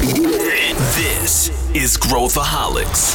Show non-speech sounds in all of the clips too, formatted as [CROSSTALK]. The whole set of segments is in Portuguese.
This is Growthaholics.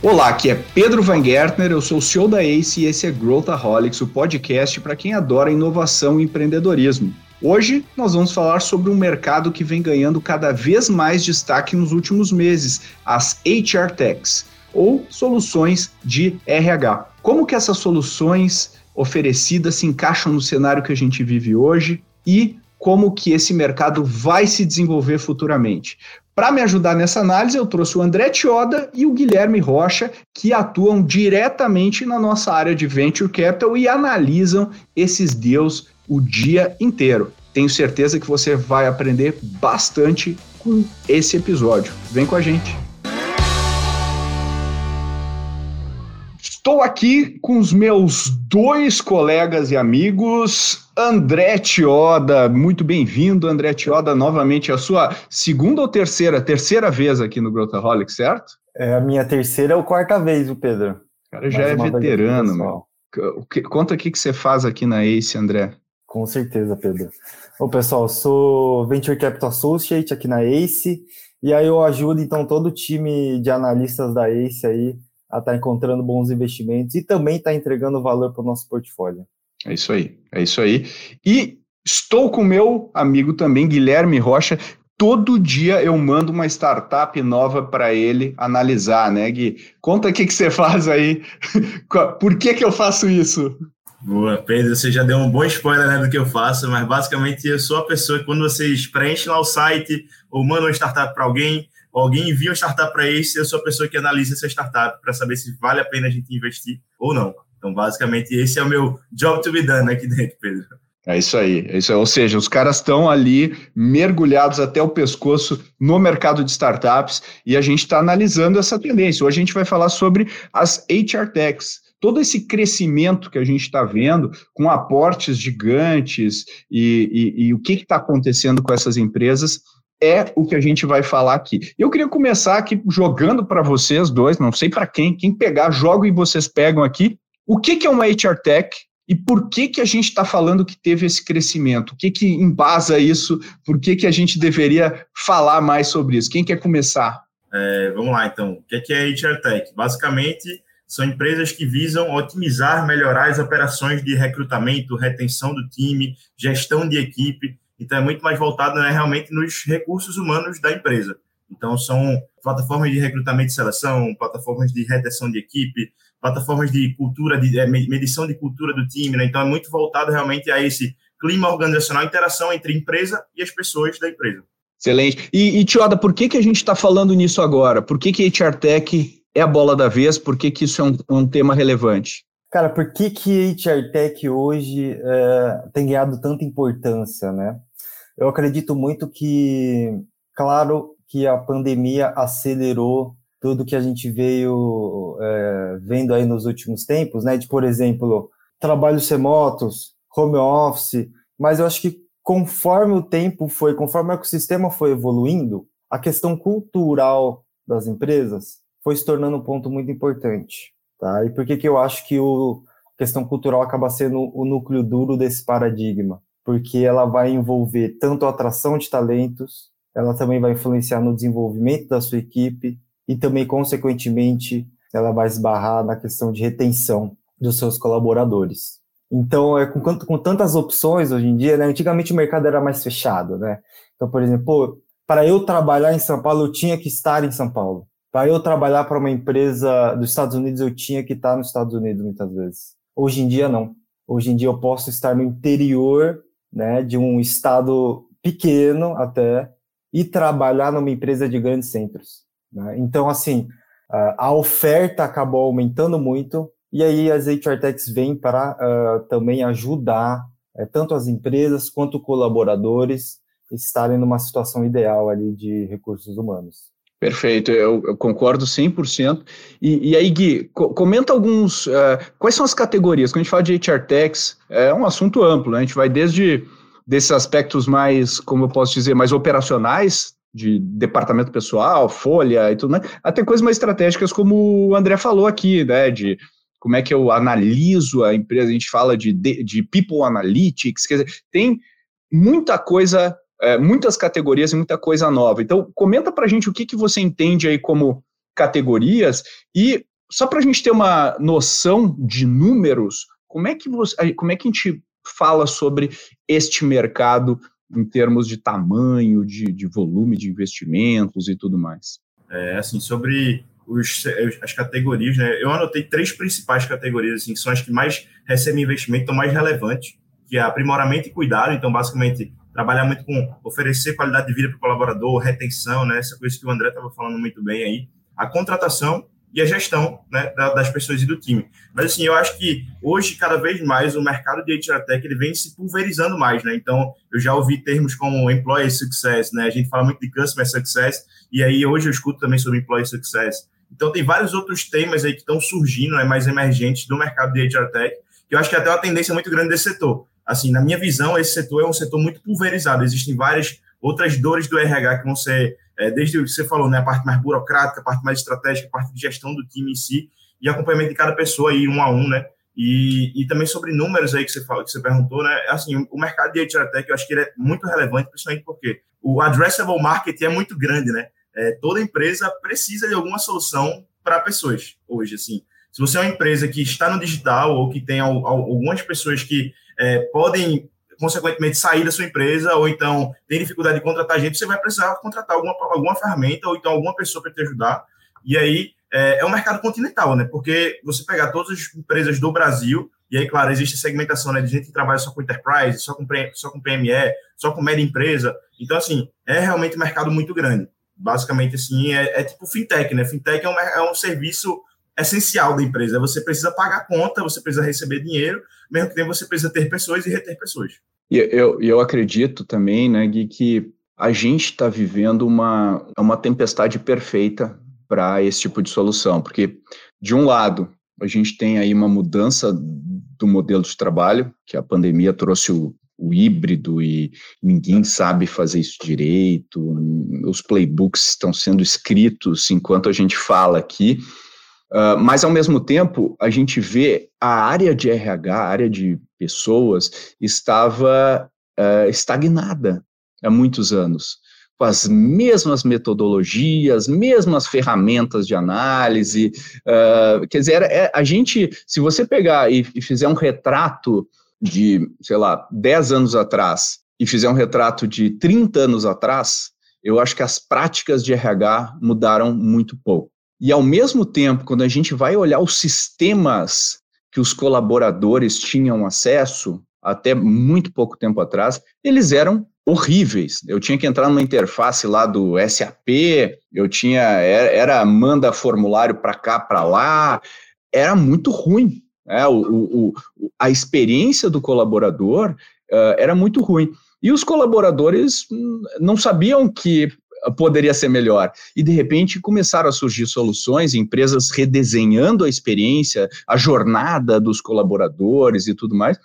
Olá, aqui é Pedro Van Gertner, eu sou o CEO da ACE e esse é Growthaholics, o podcast para quem adora inovação e empreendedorismo. Hoje nós vamos falar sobre um mercado que vem ganhando cada vez mais destaque nos últimos meses, as HR Techs, ou soluções de RH. Como que essas soluções oferecidas se encaixam no cenário que a gente vive hoje e como que esse mercado vai se desenvolver futuramente. Para me ajudar nessa análise, eu trouxe o André Tioda e o Guilherme Rocha, que atuam diretamente na nossa área de Venture Capital e analisam esses deals o dia inteiro. Tenho certeza que você vai aprender bastante com esse episódio. Vem com a gente. Estou aqui com os meus dois colegas e amigos, André Tioda. Muito bem-vindo, André Tioda, novamente a sua segunda ou terceira, terceira vez aqui no Growthaholic, certo? É a minha terceira ou quarta vez, o Pedro. O cara já é veterano, meu. Conta o que você faz aqui na ACE, André. Com certeza, Pedro. Ô, pessoal, sou Venture Capital Associate aqui na ACE, e aí eu ajudo, então, todo o time de analistas da ACE aí a estar tá encontrando bons investimentos e também estar tá entregando valor para o nosso portfólio. É isso aí, é isso aí. E estou com meu amigo também, Guilherme Rocha. Todo dia eu mando uma startup nova para ele analisar, né, Gui? Conta o que, que você faz aí. [LAUGHS] Por que, que eu faço isso? Boa, Pedro, você já deu um bom spoiler né, do que eu faço, mas basicamente eu sou a pessoa que quando vocês preenchem lá o site ou mandam uma startup para alguém, alguém envia uma startup para esse, eu sou a pessoa que analisa essa startup para saber se vale a pena a gente investir ou não. Então, basicamente, esse é o meu job to be done aqui dentro, Pedro. É isso aí, é isso aí. Ou seja, os caras estão ali mergulhados até o pescoço no mercado de startups e a gente está analisando essa tendência. Hoje a gente vai falar sobre as HR Techs, todo esse crescimento que a gente está vendo, com aportes gigantes e, e, e o que está acontecendo com essas empresas, é o que a gente vai falar aqui. Eu queria começar aqui jogando para vocês dois, não sei para quem, quem pegar, jogo e vocês pegam aqui. O que, que é uma HR Tech e por que, que a gente está falando que teve esse crescimento? O que, que embasa isso? Por que, que a gente deveria falar mais sobre isso? Quem quer começar? É, vamos lá, então. O que é HR Tech? Basicamente, são empresas que visam otimizar, melhorar as operações de recrutamento, retenção do time, gestão de equipe. Então, é muito mais voltado né, realmente nos recursos humanos da empresa. Então, são plataformas de recrutamento e seleção, plataformas de retenção de equipe, plataformas de cultura, de é, medição de cultura do time. Né? Então, é muito voltado realmente a esse clima organizacional, interação entre empresa e as pessoas da empresa. Excelente. E, e Tioda, por que, que a gente está falando nisso agora? Por que, que HR Tech é a bola da vez? Por que, que isso é um, um tema relevante? Cara, por que, que HR Tech hoje é, tem ganhado tanta importância, né? Eu acredito muito que, claro, que a pandemia acelerou tudo que a gente veio é, vendo aí nos últimos tempos, né? De, por exemplo, trabalhos remotos, home office, mas eu acho que conforme o tempo foi, conforme o ecossistema foi evoluindo, a questão cultural das empresas foi se tornando um ponto muito importante. Tá? E por que, que eu acho que o, a questão cultural acaba sendo o núcleo duro desse paradigma? Porque ela vai envolver tanto a atração de talentos, ela também vai influenciar no desenvolvimento da sua equipe e também, consequentemente, ela vai esbarrar na questão de retenção dos seus colaboradores. Então, é, com, com tantas opções hoje em dia, né, antigamente o mercado era mais fechado, né? Então, por exemplo, para eu trabalhar em São Paulo, eu tinha que estar em São Paulo. Para eu trabalhar para uma empresa dos Estados Unidos, eu tinha que estar nos Estados Unidos muitas vezes. Hoje em dia, não. Hoje em dia, eu posso estar no interior né, de um estado pequeno até e trabalhar numa empresa de grandes centros. Né? Então, assim, a oferta acabou aumentando muito e aí as HR Techs vêm para uh, também ajudar uh, tanto as empresas quanto colaboradores estarem numa situação ideal ali de recursos humanos. Perfeito, eu, eu concordo 100%. E, e aí, Gui, co comenta alguns. Uh, quais são as categorias? Quando a gente fala de HR Techs, é um assunto amplo, né? A gente vai desde desses aspectos mais, como eu posso dizer, mais operacionais, de departamento pessoal, folha e tudo mais, até coisas mais estratégicas, como o André falou aqui, né? De como é que eu analiso a empresa, a gente fala de, de, de people analytics, quer dizer, tem muita coisa, é, muitas categorias e muita coisa nova. Então, comenta para a gente o que, que você entende aí como categorias e só para a gente ter uma noção de números, como é que você, como é que a gente fala sobre este mercado em termos de tamanho, de, de volume de investimentos e tudo mais? É, assim, sobre os, as categorias, né? Eu anotei três principais categorias, assim, que são as que mais recebem investimento, estão mais relevantes, que é aprimoramento e cuidado. Então, basicamente, trabalhar muito com oferecer qualidade de vida para o colaborador, retenção, né? Essa coisa que o André estava falando muito bem aí. A contratação e a gestão né, das pessoas e do time. Mas assim, eu acho que hoje cada vez mais o mercado de HR Tech ele vem se pulverizando mais, né? Então, eu já ouvi termos como employee success, né? A gente fala muito de customer success e aí hoje eu escuto também sobre employee success. Então, tem vários outros temas aí que estão surgindo, né, mais emergentes do mercado de HR Tech, que eu acho que é até uma tendência muito grande desse setor. Assim, na minha visão, esse setor é um setor muito pulverizado. Existem várias outras dores do RH que vão ser é, desde o que você falou, né, a parte mais burocrática, a parte mais estratégica, a parte de gestão do time em si e acompanhamento de cada pessoa aí, um a um, né? E, e também sobre números aí que você, falou, que você perguntou, né? Assim, o mercado de HR Tech, eu acho que ele é muito relevante, principalmente porque o addressable market é muito grande, né? É, toda empresa precisa de alguma solução para pessoas hoje, assim. Se você é uma empresa que está no digital ou que tem algumas pessoas que é, podem consequentemente sair da sua empresa, ou então tem dificuldade de contratar gente, você vai precisar contratar alguma, alguma ferramenta, ou então alguma pessoa para te ajudar. E aí é, é um mercado continental, né? Porque você pegar todas as empresas do Brasil, e aí, claro, existe segmentação né, de gente que trabalha só com enterprise, só com, só com PME, só com média empresa. Então, assim, é realmente um mercado muito grande. Basicamente, assim, é, é tipo fintech, né? Fintech é um, é um serviço essencial da empresa. Você precisa pagar conta, você precisa receber dinheiro, mesmo que você precisa ter pessoas e reter pessoas. E eu, eu acredito também, né, Gui, que a gente está vivendo uma, uma tempestade perfeita para esse tipo de solução, porque, de um lado, a gente tem aí uma mudança do modelo de trabalho, que a pandemia trouxe o, o híbrido e ninguém sabe fazer isso direito, os playbooks estão sendo escritos enquanto a gente fala aqui, Uh, mas, ao mesmo tempo, a gente vê a área de RH, a área de pessoas, estava uh, estagnada há muitos anos, com as mesmas metodologias, mesmas ferramentas de análise. Uh, quer dizer, é, a gente, se você pegar e, e fizer um retrato de, sei lá, 10 anos atrás e fizer um retrato de 30 anos atrás, eu acho que as práticas de RH mudaram muito pouco. E, ao mesmo tempo, quando a gente vai olhar os sistemas que os colaboradores tinham acesso, até muito pouco tempo atrás, eles eram horríveis. Eu tinha que entrar numa interface lá do SAP, eu tinha era, manda formulário para cá, para lá, era muito ruim. É, o, o, a experiência do colaborador uh, era muito ruim. E os colaboradores hum, não sabiam que poderia ser melhor. E de repente começaram a surgir soluções, empresas redesenhando a experiência, a jornada dos colaboradores e tudo mais.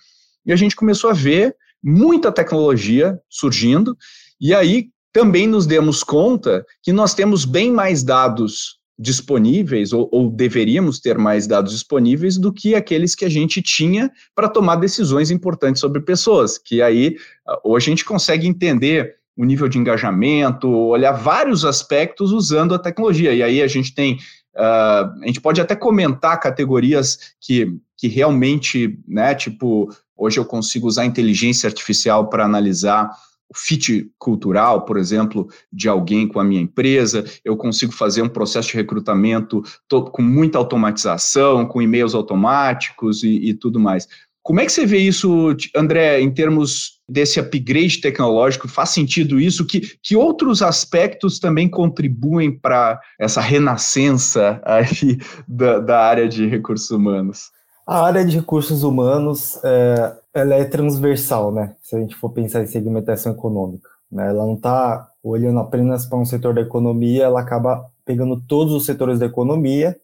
E a gente começou a ver muita tecnologia surgindo, e aí também nos demos conta que nós temos bem mais dados disponíveis, ou, ou, deveríamos ter mais dados disponíveis do que aqueles que a gente tinha para tomar decisões importantes sobre pessoas, que aí hoje a gente consegue entender o nível de engajamento, olhar vários aspectos usando a tecnologia. E aí a gente tem, uh, a gente pode até comentar categorias que, que realmente, né, tipo, hoje eu consigo usar inteligência artificial para analisar o fit cultural, por exemplo, de alguém com a minha empresa, eu consigo fazer um processo de recrutamento com muita automatização, com e-mails automáticos e, e tudo mais. Como é que você vê isso, André, em termos desse upgrade tecnológico? Faz sentido isso? Que, que outros aspectos também contribuem para essa renascença aí da, da, área de recursos humanos? A área de recursos humanos é, ela é transversal, né? Se a gente for pensar em segmentação econômica. Né? Ela não está olhando apenas para um setor da economia, ela acaba pegando todos os setores da economia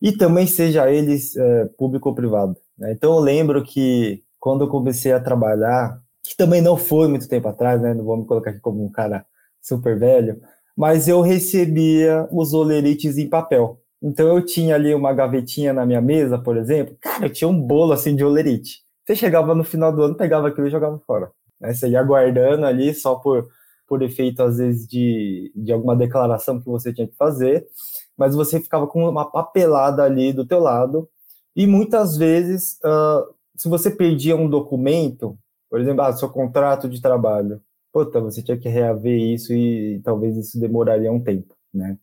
e também seja eles é, público ou privado. Né? Então eu lembro que quando eu comecei a trabalhar, que também não foi muito tempo atrás, né? Não vou me colocar aqui como um cara super velho, mas eu recebia os olerites em papel. Então eu tinha ali uma gavetinha na minha mesa, por exemplo, cara, eu tinha um bolo assim de olerite. Você chegava no final do ano, pegava aquilo e jogava fora. Né? Você ia guardando ali só por, por efeito, às vezes, de, de alguma declaração que você tinha que fazer, mas você ficava com uma papelada ali do teu lado, e muitas vezes, uh, se você perdia um documento, por exemplo, ah, seu contrato de trabalho, puta, você tinha que reaver isso e, e talvez isso demoraria um tempo, né?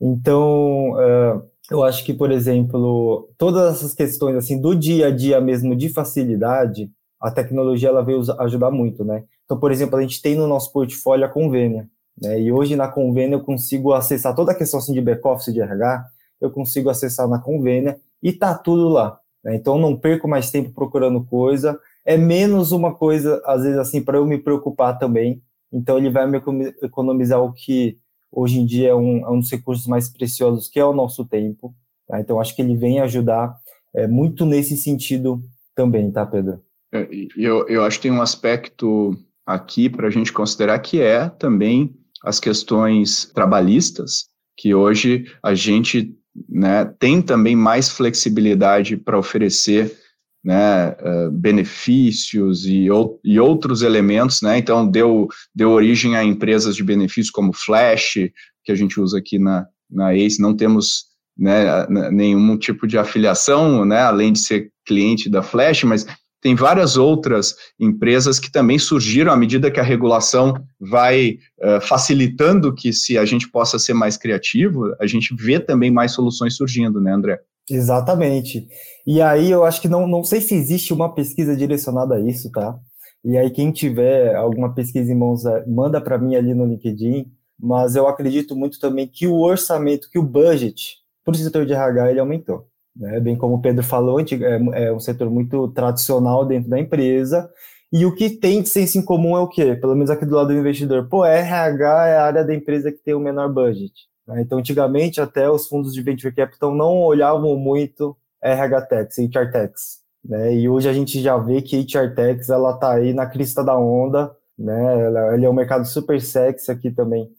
Então, uh, eu acho que, por exemplo, todas essas questões assim do dia a dia mesmo de facilidade, a tecnologia ela veio ajudar muito, né? Então, por exemplo, a gente tem no nosso portfólio a Convênia, né? E hoje na Convênia eu consigo acessar toda a questão assim, de back-office de RH, eu consigo acessar na Convênia e tá tudo lá. Né? Então, não perco mais tempo procurando coisa, é menos uma coisa, às vezes, assim, para eu me preocupar também. Então, ele vai me economizar o que hoje em dia é um, é um dos recursos mais preciosos, que é o nosso tempo. Tá? Então, acho que ele vem ajudar é, muito nesse sentido também, tá, Pedro? É, eu, eu acho que tem um aspecto aqui para a gente considerar que é também as questões trabalhistas, que hoje a gente né, tem também mais flexibilidade para oferecer né, uh, benefícios e, ou, e, outros elementos, né, então deu, deu origem a empresas de benefícios como Flash, que a gente usa aqui na, na ACE, não temos né, nenhum tipo de afiliação, né, além de ser cliente da Flash, mas tem várias outras empresas que também surgiram à medida que a regulação vai uh, facilitando que se a gente possa ser mais criativo, a gente vê também mais soluções surgindo, né, André? Exatamente. E aí eu acho que não, não sei se existe uma pesquisa direcionada a isso, tá? E aí quem tiver alguma pesquisa em mãos, é, manda para mim ali no LinkedIn, mas eu acredito muito também que o orçamento, que o budget para o setor de RH ele aumentou. Né? Bem como o Pedro falou, é, é um setor muito tradicional dentro da empresa, e o que tem de senso em comum é o quê? Pelo menos aqui do lado do investidor. Pô, RH é a área da empresa que tem o menor budget. Né? Então, antigamente, até os fundos de venture capital não olhavam muito RH Techs, HR Techs. Né? E hoje a gente já vê que HR Techs ela está aí na crista da onda, né? Ele é um mercado super sexy aqui também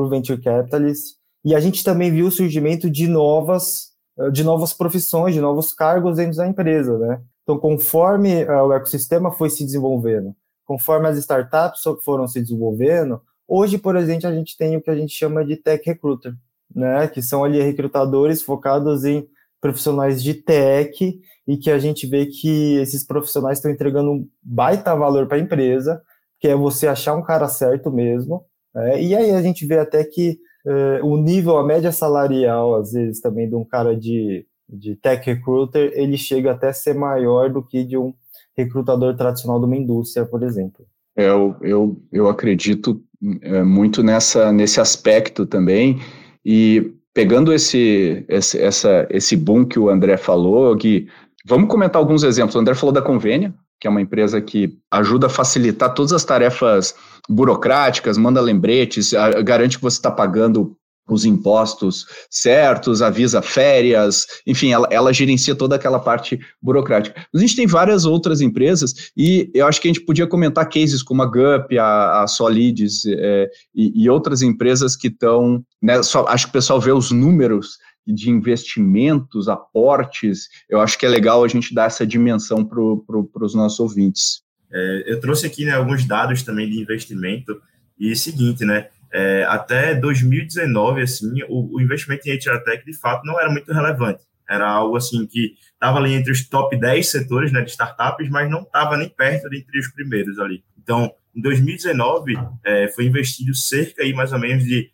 o venture capitalist. E a gente também viu o surgimento de novas, de novas profissões, de novos cargos dentro da empresa, né? Então, conforme uh, o ecossistema foi se desenvolvendo, conforme as startups foram se desenvolvendo, Hoje, por exemplo, a gente tem o que a gente chama de tech recruiter, né, que são ali recrutadores focados em profissionais de tech e que a gente vê que esses profissionais estão entregando um baita valor para a empresa, que é você achar um cara certo mesmo. É, e aí a gente vê até que é, o nível, a média salarial, às vezes, também de um cara de, de tech recruiter, ele chega até a ser maior do que de um recrutador tradicional de uma indústria, por exemplo. É, eu, eu, eu acredito é, muito nessa, nesse aspecto também. E pegando esse, esse, essa, esse boom que o André falou, que vamos comentar alguns exemplos. O André falou da Convênia, que é uma empresa que ajuda a facilitar todas as tarefas burocráticas, manda lembretes, garante que você está pagando os impostos certos, avisa férias, enfim, ela, ela gerencia toda aquela parte burocrática. A gente tem várias outras empresas e eu acho que a gente podia comentar cases como a GUP, a, a Solids é, e, e, outras empresas que estão, né, acho que o pessoal vê os números de investimentos, aportes, eu acho que é legal a gente dar essa dimensão para pro, os nossos ouvintes. É, eu trouxe aqui né, alguns dados também de investimento e seguinte, né, é, até 2019, assim, o, o, investimento em Tech, de fato, não era muito relevante. Era algo, assim, que estava ali entre os top 10 setores né, de startups, mas não estava nem perto de entre os primeiros ali. Então, em 2019, é, foi investido cerca, aí, mais ou menos, de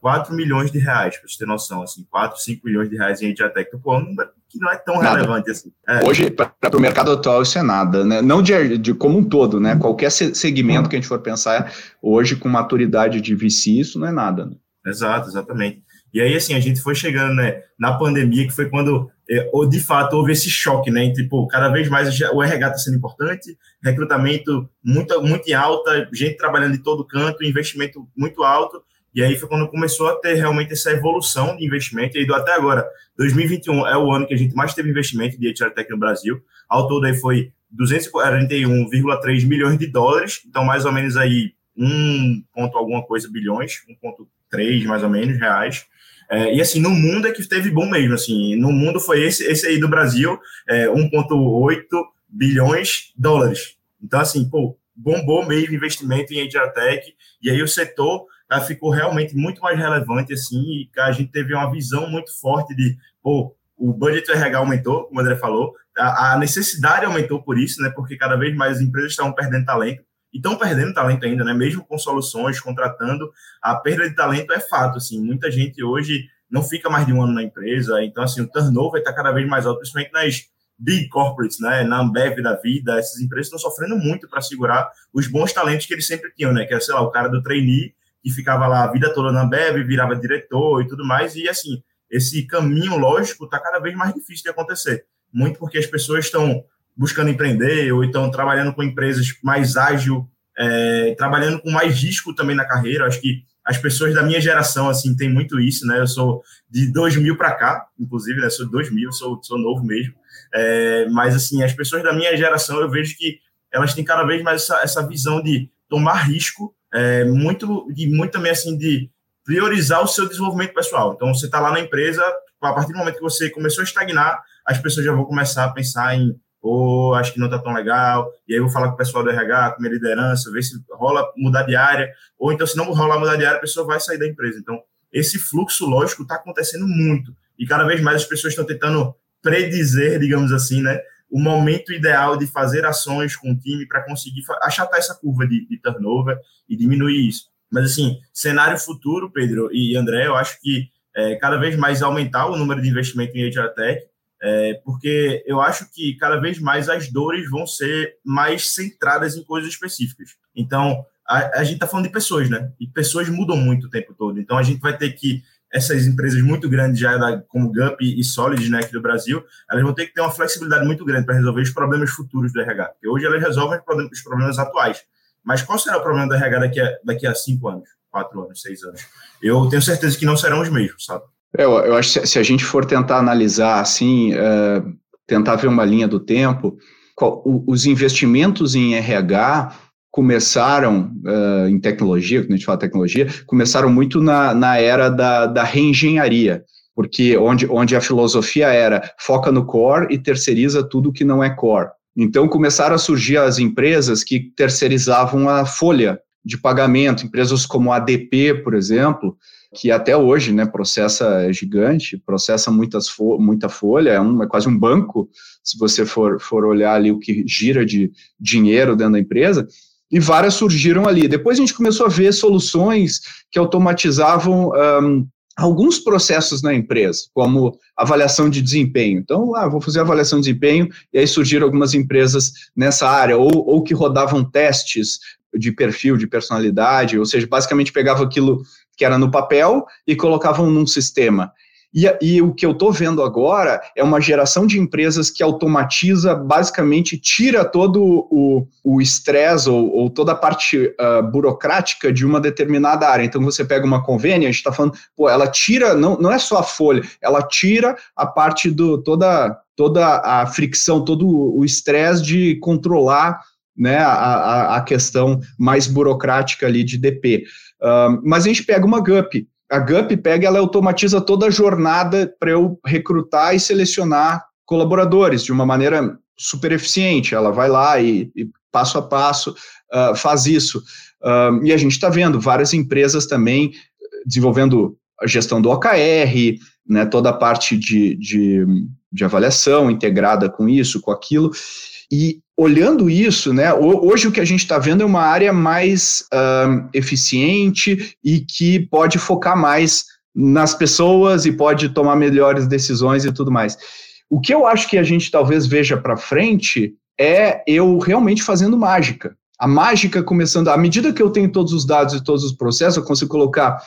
4 milhões de reais, para você ter noção, assim, 4, 5 milhões de reais em Tech. Então, pô, número que não é tão nada. relevante assim. É. Hoje, para o mercado atual, isso é nada, né? Não de, de como um todo, né? Qualquer segmento que a gente for pensar hoje com maturidade de VC, isso não é nada. Né? Exato, exatamente. E aí, assim, a gente foi chegando né, na pandemia, que foi quando, é, de fato, houve esse choque, né? Entre, pô, cada vez mais o RH está sendo importante, recrutamento muito, muito em alta, gente trabalhando de todo canto, investimento muito alto, e aí foi quando começou a ter realmente essa evolução de investimento. E até agora, 2021 é o ano que a gente mais teve investimento de HR Tech no Brasil. Ao todo aí foi 241,3 milhões de dólares. Então, mais ou menos aí 1 ponto alguma coisa bilhões, 1,3 mais ou menos reais. É, e assim, no mundo é que teve bom mesmo, assim, no mundo foi esse, esse aí do Brasil, é, 1,8 bilhões de dólares. Então, assim, pô, bombou mesmo investimento em HR Tech, e aí o setor ah, ficou realmente muito mais relevante, assim, e a gente teve uma visão muito forte de, pô, o budget RH aumentou, como o André falou, a, a necessidade aumentou por isso, né, porque cada vez mais as empresas estavam perdendo talento, e estão perdendo talento ainda, né? Mesmo com soluções, contratando, a perda de talento é fato, assim. Muita gente hoje não fica mais de um ano na empresa, então, assim, o turnover está cada vez mais alto, principalmente nas big corporates, né? Na Ambev da vida, essas empresas estão sofrendo muito para segurar os bons talentos que eles sempre tinham, né? Que é, sei lá, o cara do trainee que ficava lá a vida toda na Ambev, virava diretor e tudo mais, e assim, esse caminho lógico está cada vez mais difícil de acontecer. Muito porque as pessoas estão buscando empreender ou então trabalhando com empresas mais ágil, é, trabalhando com mais risco também na carreira. Acho que as pessoas da minha geração assim tem muito isso, né? Eu sou de 2000 para cá, inclusive, né? Sou de 2000, sou, sou novo mesmo. É, mas assim, as pessoas da minha geração eu vejo que elas têm cada vez mais essa, essa visão de tomar risco, é, muito de muito também assim de priorizar o seu desenvolvimento pessoal. Então, você está lá na empresa, a partir do momento que você começou a estagnar, as pessoas já vão começar a pensar em ou acho que não está tão legal, e aí eu vou falar com o pessoal do RH, com minha liderança, ver se rola mudar de área, ou então se não rolar mudar de área, a pessoa vai sair da empresa. Então, esse fluxo lógico está acontecendo muito, e cada vez mais as pessoas estão tentando predizer, digamos assim, né, o momento ideal de fazer ações com o time para conseguir achatar essa curva de, de turnover e diminuir isso. Mas, assim, cenário futuro, Pedro e André, eu acho que é, cada vez mais aumentar o número de investimento em Tech, é, porque eu acho que cada vez mais as dores vão ser mais centradas em coisas específicas. Então, a, a gente está falando de pessoas, né? E pessoas mudam muito o tempo todo. Então, a gente vai ter que essas empresas muito grandes já como Gup e Solid, né, aqui do Brasil, elas vão ter que ter uma flexibilidade muito grande para resolver os problemas futuros do RH. Porque hoje elas resolvem os problemas atuais. Mas qual será o problema do RH daqui a, daqui a cinco anos, quatro anos, seis anos? Eu tenho certeza que não serão os mesmos, sabe? Eu, eu acho que se a gente for tentar analisar assim, uh, tentar ver uma linha do tempo, qual, os investimentos em RH começaram uh, em tecnologia, quando a gente fala tecnologia, começaram muito na, na era da, da reengenharia, porque onde, onde a filosofia era foca no core e terceiriza tudo que não é core. Então começaram a surgir as empresas que terceirizavam a folha de pagamento, empresas como a ADP, por exemplo, que até hoje né, processa gigante, processa muitas fo muita folha, é, um, é quase um banco, se você for, for olhar ali o que gira de dinheiro dentro da empresa, e várias surgiram ali. Depois a gente começou a ver soluções que automatizavam um, alguns processos na empresa, como avaliação de desempenho. Então, ah, vou fazer avaliação de desempenho, e aí surgiram algumas empresas nessa área, ou, ou que rodavam testes de perfil, de personalidade, ou seja, basicamente pegava aquilo que era no papel e colocavam num sistema. E, e, o que eu estou vendo agora é uma geração de empresas que automatiza, basicamente tira todo o estresse ou, ou, toda a parte uh, burocrática de uma determinada área. Então você pega uma convênia, a gente está falando, pô, ela tira, não, não é só a folha, ela tira a parte do toda, toda a fricção, todo o estresse de controlar né, a, a, questão mais burocrática ali de DP. Uh, mas a gente pega uma GUP. A GUP pega, ela automatiza toda a jornada para eu recrutar e selecionar colaboradores de uma maneira super eficiente. Ela vai lá e, e passo a passo uh, faz isso. Uh, e a gente está vendo várias empresas também desenvolvendo a gestão do OKR, né, toda a parte de, de, de avaliação integrada com isso, com aquilo. E olhando isso, né, hoje o que a gente está vendo é uma área mais eficiente e que pode focar mais nas pessoas e pode tomar melhores decisões e tudo mais. O que eu acho que a gente talvez veja para frente é eu realmente fazendo mágica. A mágica começando, à medida que eu tenho todos os dados e todos os processos, eu consigo colocar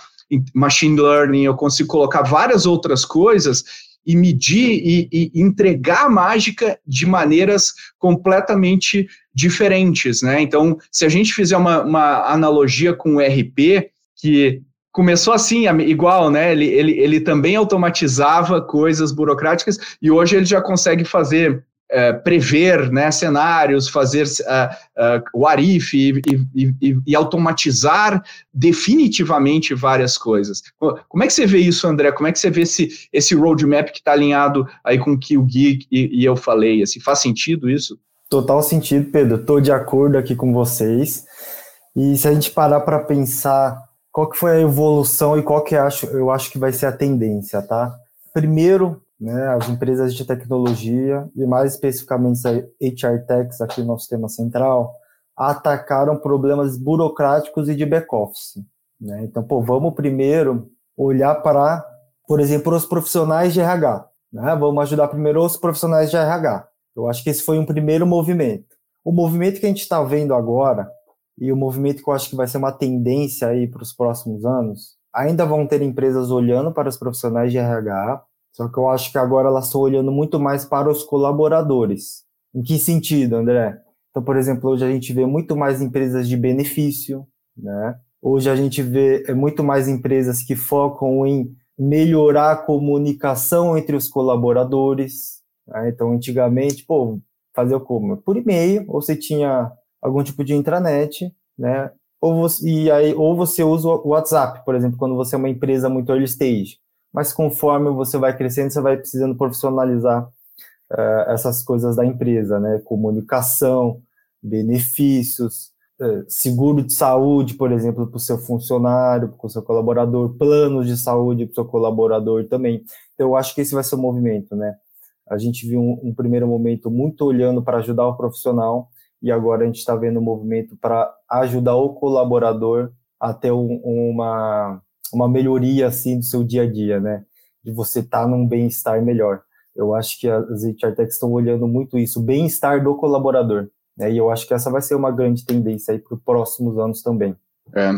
machine learning, eu consigo colocar várias outras coisas e medir e, e, entregar a mágica de maneiras completamente diferentes, né? Então, se a gente fizer uma, uma analogia com o RP, que começou assim, igual, né? Ele, ele, ele também automatizava coisas burocráticas e hoje ele já consegue fazer uh, prever né, cenários, fazer uh, uh, o ARIF e, e, e, e, automatizar definitivamente várias coisas. Como é que você vê isso, André? Como é que você vê esse, esse roadmap que está alinhado aí com o que o Gui e, eu falei? Assim, faz sentido isso? Total sentido, Pedro. Estou de acordo aqui com vocês. E se a gente parar para pensar qual que foi a evolução e qual que acho, eu acho que vai ser a tendência, tá? Primeiro, né, as empresas de tecnologia, e mais especificamente a HR Techs aqui no nosso tema central, atacaram problemas burocráticos e de back-office. Né? Então, pô, vamos primeiro olhar para, por exemplo, os profissionais de RH. Né? Vamos ajudar primeiro os profissionais de RH. Eu acho que esse foi um primeiro movimento. O movimento que a gente está vendo agora, e o movimento que eu acho que vai ser uma tendência aí para os próximos anos, ainda vão ter empresas olhando para os profissionais de RH, só que eu acho que agora elas estão olhando muito mais para os colaboradores. Em que sentido, André? Então, por exemplo, hoje a gente vê muito mais empresas de benefício, né? Hoje a gente vê é, muito mais empresas que focam em melhorar a comunicação entre os colaboradores. Né? Então, antigamente, pô, fazer como? Por e-mail, ou você tinha algum tipo de intranet, né? Ou você, e aí, ou você usa o WhatsApp, por exemplo, quando você é uma empresa muito early stage mas conforme você vai crescendo, você vai precisando profissionalizar uh, essas coisas da empresa, né? Comunicação, benefícios, uh, seguro de saúde, por exemplo, para o seu funcionário, para o seu colaborador, planos de saúde para o seu colaborador também. Então, eu acho que esse vai ser o movimento, né? A gente viu um, um primeiro momento muito olhando para ajudar o profissional, e agora a gente está vendo um movimento para ajudar o colaborador a ter um, uma uma melhoria assim do seu dia a dia, né? De você estar tá num bem-estar melhor. Eu acho que as HR estão olhando muito isso, o bem-estar do colaborador. Né? E eu acho que essa vai ser uma grande tendência aí para os próximos anos também. É,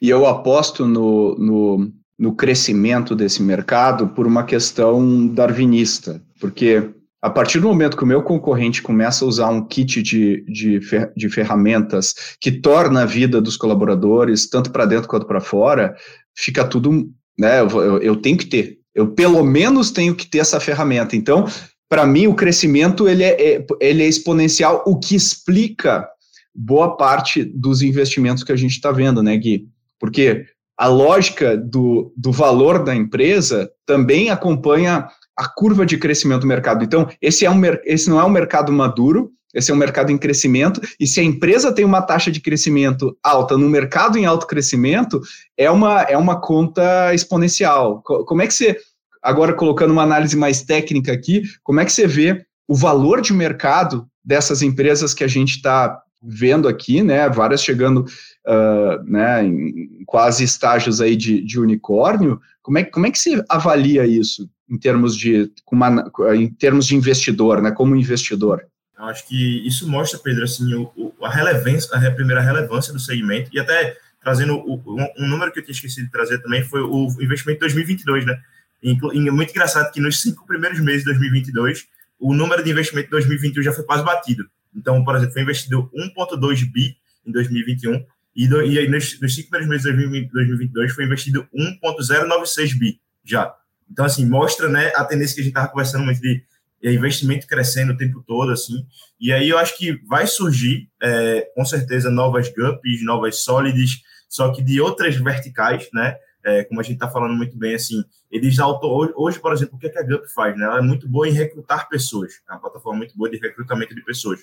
e eu aposto no, no, no crescimento desse mercado por uma questão darwinista, porque a partir do momento que o meu concorrente começa a usar um kit de, de, de ferramentas que torna a vida dos colaboradores, tanto para dentro quanto para fora, fica tudo, né? Eu, eu, eu, tenho que ter, eu pelo menos tenho que ter essa ferramenta. Então, para mim, o crescimento ele é, é, ele é exponencial, o que explica boa parte dos investimentos que a gente está vendo, né, Gui? Porque a lógica do, do valor da empresa também acompanha a curva de crescimento do mercado. Então, esse, é um, esse não é um mercado maduro, esse é um mercado em crescimento, e se a empresa tem uma taxa de crescimento alta no mercado em alto crescimento, é uma, é uma conta exponencial. Como é que você, agora colocando uma análise mais técnica aqui, como é que você vê o valor de mercado dessas empresas que a gente está vendo aqui, né, várias chegando uh, né, em quase estágios aí de, de unicórnio, como é, como é que você avalia isso em termos de, uma, em termos de investidor, né, como investidor? Eu acho que isso mostra, Pedro, assim, o, o, a relevância, a primeira relevância do segmento, e até trazendo o, um, um, número que eu tinha esquecido de trazer também foi o investimento de 2022, né? E, muito engraçado que nos cinco primeiros meses de 2022, o número de investimento de 2021 já foi quase batido. Então, por exemplo, foi investido 1,2 bi em 2021, e, do, e nos, nos cinco primeiros meses de 2022 foi investido 1,096 bi já. Então, assim, mostra né, a tendência que a gente estava conversando muito de é investimento crescendo o tempo todo, assim. E aí eu acho que vai surgir, é, com certeza, novas GUPs, novas Solids, só que de outras verticais, né? É, como a gente está falando muito bem, assim, eles auto, hoje, por exemplo, o que, é que a GUP faz? Né? Ela é muito boa em recrutar pessoas, é uma plataforma muito boa de recrutamento de pessoas.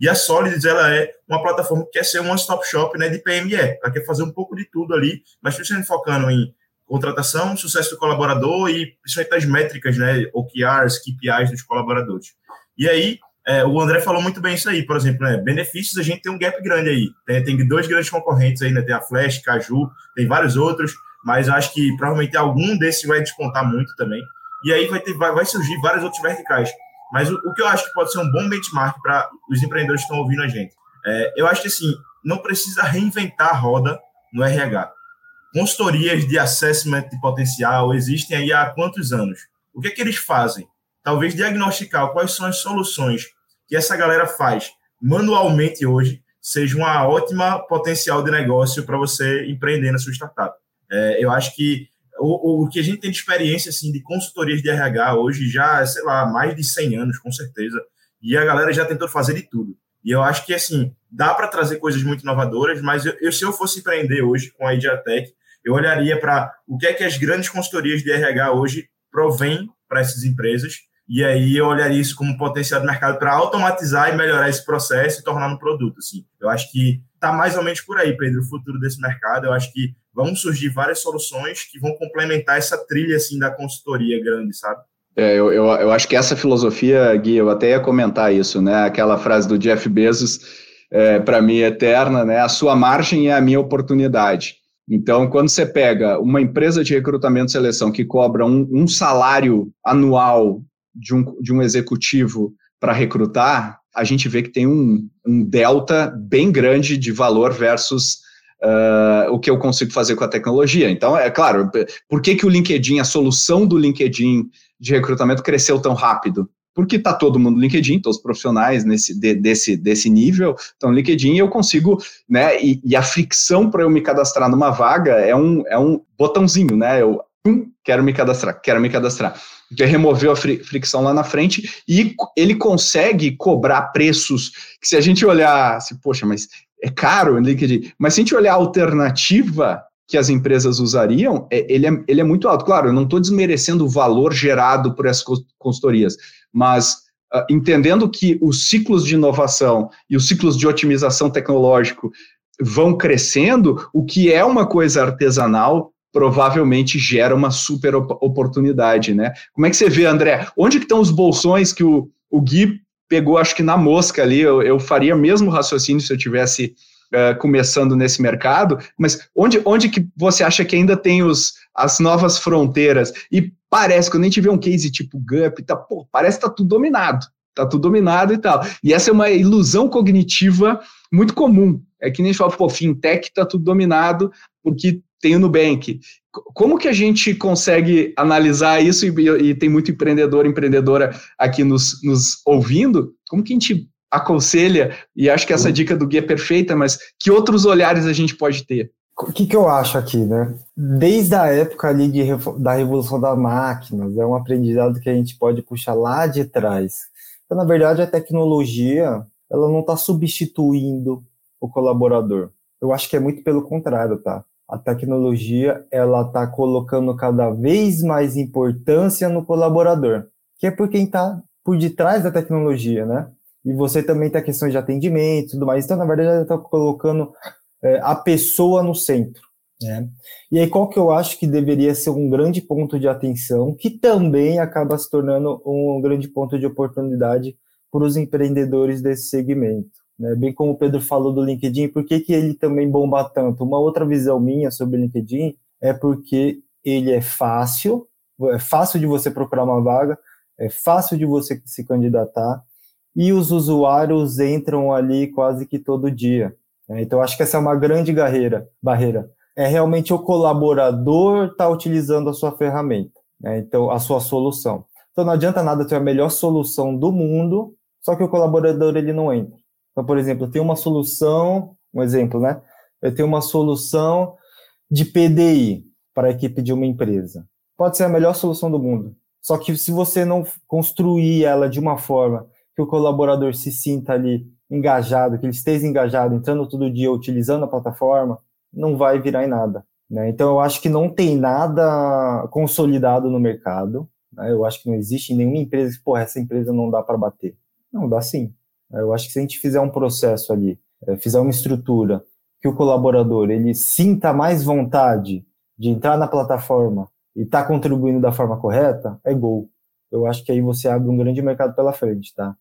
E a Solids, ela é uma plataforma que quer ser um one-stop shop né, de PME, ela quer fazer um pouco de tudo ali, mas principalmente focando em contratação, sucesso do colaborador e principalmente as métricas, né, OKRs, KPIs dos colaboradores. E aí, é, o André falou muito bem isso aí, por exemplo, né, benefícios, a gente tem um gap grande aí, tem, tem dois grandes concorrentes aí, né, tem a Flash, Caju, tem vários outros, mas acho que provavelmente algum desses vai despontar muito também, e aí vai, ter, vai, vai surgir vários outros verticais. Mas o, o, que eu acho que pode ser um bom benchmark para os empreendedores que estão ouvindo a gente, é, eu acho que assim, não precisa reinventar a roda no RH consultorias de assessment de potencial existem aí há quantos anos? O que é que eles fazem? Talvez diagnosticar quais são as soluções que essa galera faz manualmente hoje seja uma ótima potencial de negócio para você empreender na sua startup. É, eu acho que o, o, que a gente tem de experiência assim, de consultorias de RH hoje já, sei lá, mais de 100 anos, com certeza, e a galera já tentou fazer de tudo. E eu acho que, assim, dá para trazer coisas muito inovadoras, mas eu, eu, se eu fosse empreender hoje com a Idiatec, eu olharia para o que é que as grandes consultorias de RH hoje provêm para essas empresas, e aí eu olharia isso como potencial de mercado para automatizar e melhorar esse processo e tornar um produto. Assim. Eu acho que está mais ou menos por aí, Pedro, o futuro desse mercado. Eu acho que vão surgir várias soluções que vão complementar essa trilha assim da consultoria grande, sabe? É, eu, eu, eu acho que essa filosofia, Gui, eu até ia comentar isso, né? Aquela frase do Jeff Bezos, é, para mim, é eterna, né? A sua margem é a minha oportunidade. Então, quando você pega uma empresa de recrutamento e seleção que cobra um, um salário anual de um, de um executivo para recrutar, a gente vê que tem um, um delta bem grande de valor versus uh, o que eu consigo fazer com a tecnologia. Então, é claro, por que, que o LinkedIn, a solução do LinkedIn de recrutamento cresceu tão rápido? Porque está todo mundo no LinkedIn, todos os profissionais nesse, de, desse, desse nível estão no LinkedIn e eu consigo, né? E, e a fricção para eu me cadastrar numa vaga é um, é um botãozinho, né? Eu pum, quero me cadastrar, quero me cadastrar. Que removeu a fricção lá na frente e ele consegue cobrar preços que se a gente olhar, se, poxa, mas é caro o LinkedIn, mas se a gente olhar a alternativa que as empresas usariam, é, ele, é, ele é muito alto. Claro, eu não estou desmerecendo o valor gerado por essas consultorias, mas uh, entendendo que os ciclos de inovação e os ciclos de otimização tecnológico vão crescendo, o que é uma coisa artesanal provavelmente gera uma super oportunidade, né? Como é que você vê, André? Onde que estão os bolsões que o, o Gui pegou, acho que na mosca ali, eu, eu faria mesmo raciocínio se eu tivesse uh, começando nesse mercado, mas onde, onde que você acha que ainda tem os, as novas fronteiras? E parece, quando a gente vê um case tipo GUP, tá, pô, parece que tá tudo dominado, tá tudo dominado e tal. E essa é uma ilusão cognitiva muito comum. É que nem a gente fala, pô, fintech tá tudo dominado, porque tem o Nubank. Como que a gente consegue analisar isso e, e tem muito empreendedor, empreendedora aqui nos, nos ouvindo? Como que a gente aconselha, e acho que essa uhum. dica do guia é perfeita, mas que outros olhares a gente pode ter? O que, que eu acho aqui, né? Desde a época ali de, da revolução das máquinas, é um aprendizado que a gente pode puxar lá de trás. Então, na verdade, a tecnologia ela não está substituindo o colaborador. Eu acho que é muito pelo contrário, tá? a tecnologia ela está colocando cada vez mais importância no colaborador, que é por quem está por detrás da tecnologia, né? E você também tem a questão de atendimento e tudo mais. Então, na verdade, está colocando é, a pessoa no centro. Né? E aí, qual que eu acho que deveria ser um grande ponto de atenção, que também acaba se tornando um grande ponto de oportunidade para os empreendedores desse segmento? Né? Bem como o Pedro falou do LinkedIn, por que, que ele também bomba tanto? Uma outra visão minha sobre o LinkedIn é porque ele é fácil, é fácil de você procurar uma vaga, é fácil de você se candidatar, e os usuários entram ali quase que todo dia. Né? Então, acho que essa é uma grande barreira. barreira. É realmente o colaborador estar tá utilizando a sua ferramenta, né? então a sua solução. Então, não adianta nada ter a melhor solução do mundo, só que o colaborador ele não entra. Então, por exemplo, eu tenho uma solução, um exemplo, né? Eu tenho uma solução de PDI para a equipe de uma empresa. Pode ser a melhor solução do mundo. Só que se você não construir ela de uma forma que o colaborador se sinta ali engajado, que ele esteja engajado, entrando todo dia, utilizando a plataforma, não vai virar em nada. Né? Então, eu acho que não tem nada consolidado no mercado. Né? Eu acho que não existe nenhuma empresa que, pô, essa empresa não dá para bater. Não, dá sim. Eu acho que se a gente fizer um processo ali, é, fizer uma estrutura que o colaborador ele sinta mais vontade de entrar na plataforma e estar tá contribuindo da forma correta, é gol. Eu acho que aí você abre um grande mercado pela frente, tá?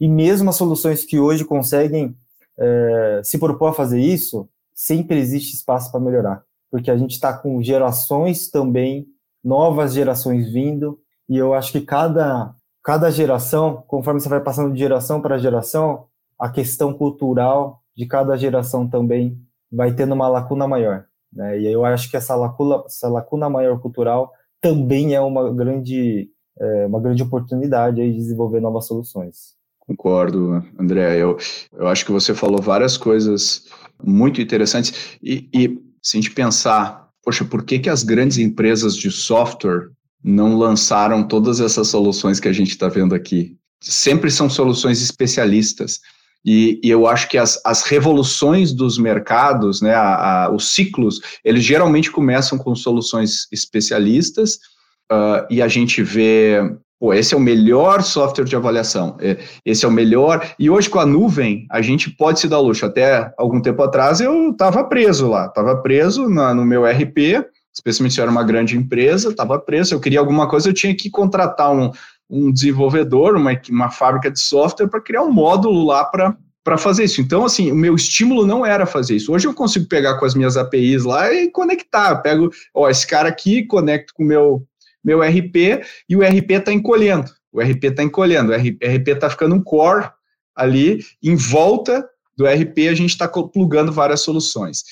E mesmo as soluções que hoje conseguem é, se propor a fazer isso, sempre existe espaço para melhorar, porque a gente está com gerações também, novas gerações vindo, e eu acho que cada cada geração, conforme você vai passando de geração para geração, a questão cultural de cada geração também vai tendo uma lacuna maior. Né? E eu acho que essa lacuna, essa lacuna maior cultural também é uma grande, é, uma grande oportunidade de desenvolver novas soluções. Concordo, André. Eu, eu acho que você falou várias coisas muito interessantes. E, e se a gente pensar, poxa, por que, que as grandes empresas de software não lançaram todas essas soluções que a gente está vendo aqui. sempre são soluções especialistas. E, e, eu acho que as, as revoluções dos mercados, né, a, a, os ciclos, eles geralmente começam com soluções especialistas, uh, e a gente vê, pô, esse é o melhor software de avaliação, é, esse é o melhor, e hoje com a nuvem, a gente pode se dar luxo. Até algum tempo atrás eu estava preso lá, estava preso na, no meu RP, especialmente se eu era uma grande empresa, estava preso, eu queria alguma coisa, eu tinha que contratar um, um desenvolvedor, uma, uma fábrica de software para criar um módulo lá para fazer isso. Então, assim, o meu estímulo não era fazer isso. Hoje eu consigo pegar com as minhas APIs lá e conectar. Eu pego, ó, esse cara aqui, conecto com o meu, meu RP e o RP está encolhendo. O RP está encolhendo, o RP está ficando um core ali, em volta do RP a gente está plugando várias soluções.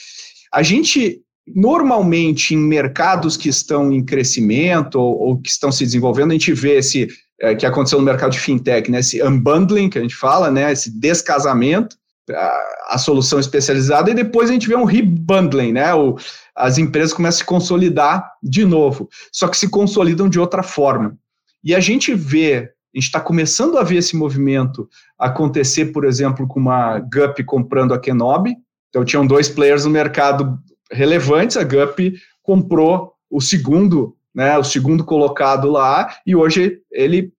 A gente, normalmente, em mercados que estão em crescimento ou, ou que estão se desenvolvendo, a gente vê esse é, que aconteceu no mercado de fintech, né, esse unbundling que a gente fala, né, esse descasamento, a, a solução especializada, e depois a gente vê um rebundling, né, o, as empresas começam a se consolidar de novo, só que se consolidam de outra forma. E a gente vê, a gente está começando a ver esse movimento acontecer, por exemplo, com uma GUP comprando a Kenobi, então tinham dois players no mercado relevantes, a GUP comprou o segundo né, o segundo colocado lá, e hoje ele,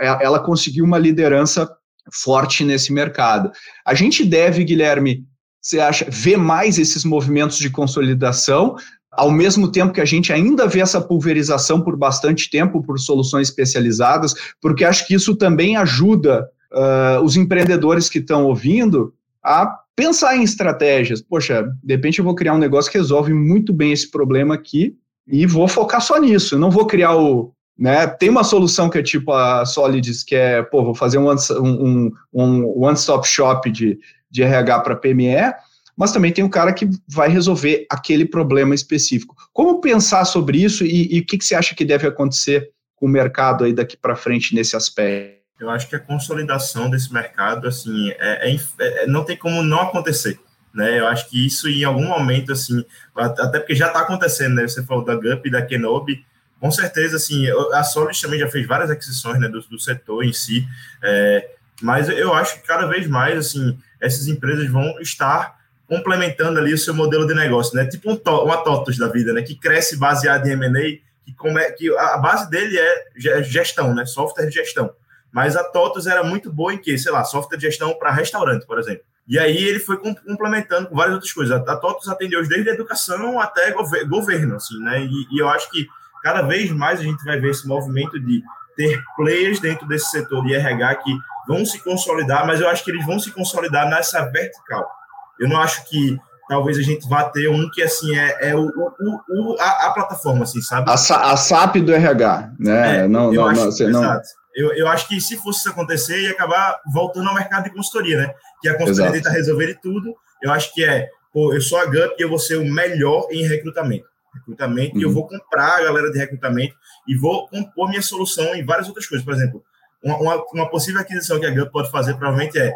ela conseguiu uma liderança forte nesse mercado. A gente deve, Guilherme, você acha, ver mais esses movimentos de consolidação, ao mesmo tempo que a gente ainda vê essa pulverização por bastante tempo por soluções especializadas, porque acho que isso também ajuda uh, os empreendedores que estão ouvindo a pensar em estratégias. Poxa, de repente eu vou criar um negócio que resolve muito bem esse problema aqui, e vou focar só nisso. Eu não vou criar o. Né? Tem uma solução que é tipo a Solids, que é, pô, vou fazer um, um, um one-stop shop de, de RH para PME, mas também tem um cara que vai resolver aquele problema específico. Como pensar sobre isso e, e o que, que você acha que deve acontecer com o mercado aí daqui para frente nesse aspecto? Eu acho que a consolidação desse mercado, assim, é, é, é, não tem como não acontecer né? Eu acho que isso em algum momento, assim, até porque já está acontecendo, né? Você falou da Gup e da Kenobi, com certeza, assim, a Solid também já fez várias aquisições, né, do, do setor em si, é, mas eu acho que cada vez mais, assim, essas empresas vão estar complementando ali o seu modelo de negócio, né? Tipo um, uma TOTOS da vida, né? Que cresce baseado em M&A, que, come, que a base dele é gestão, né? Software de gestão. Mas a TOTOS era muito boa em que, sei lá, software de gestão para restaurante, por exemplo. E aí ele foi complementando com várias outras coisas. A TOTOS atendeu desde a educação até governo, assim, né? E, e, eu acho que cada vez mais a gente vai ver esse movimento de ter players dentro desse setor de RH que vão se consolidar, mas eu acho que eles vão se consolidar nessa vertical. Eu não acho que talvez a gente vá ter um que assim é, é o, o, o a, a, plataforma, assim, sabe? A, a SAP do RH, né? É, não, não, acho, não, você não. Eu, eu acho que se fosse isso acontecer, ia acabar voltando ao mercado de consultoria, né? Que a consultoria tenta resolver tudo. Eu acho que é, pô, eu sou a GUP e eu vou ser o melhor em recrutamento. Recrutamento, uhum. e eu uhum. vou comprar a galera de recrutamento e vou compor minha solução em várias outras coisas. Por exemplo, uma, uma, possível aquisição que a GUP pode fazer, provavelmente, é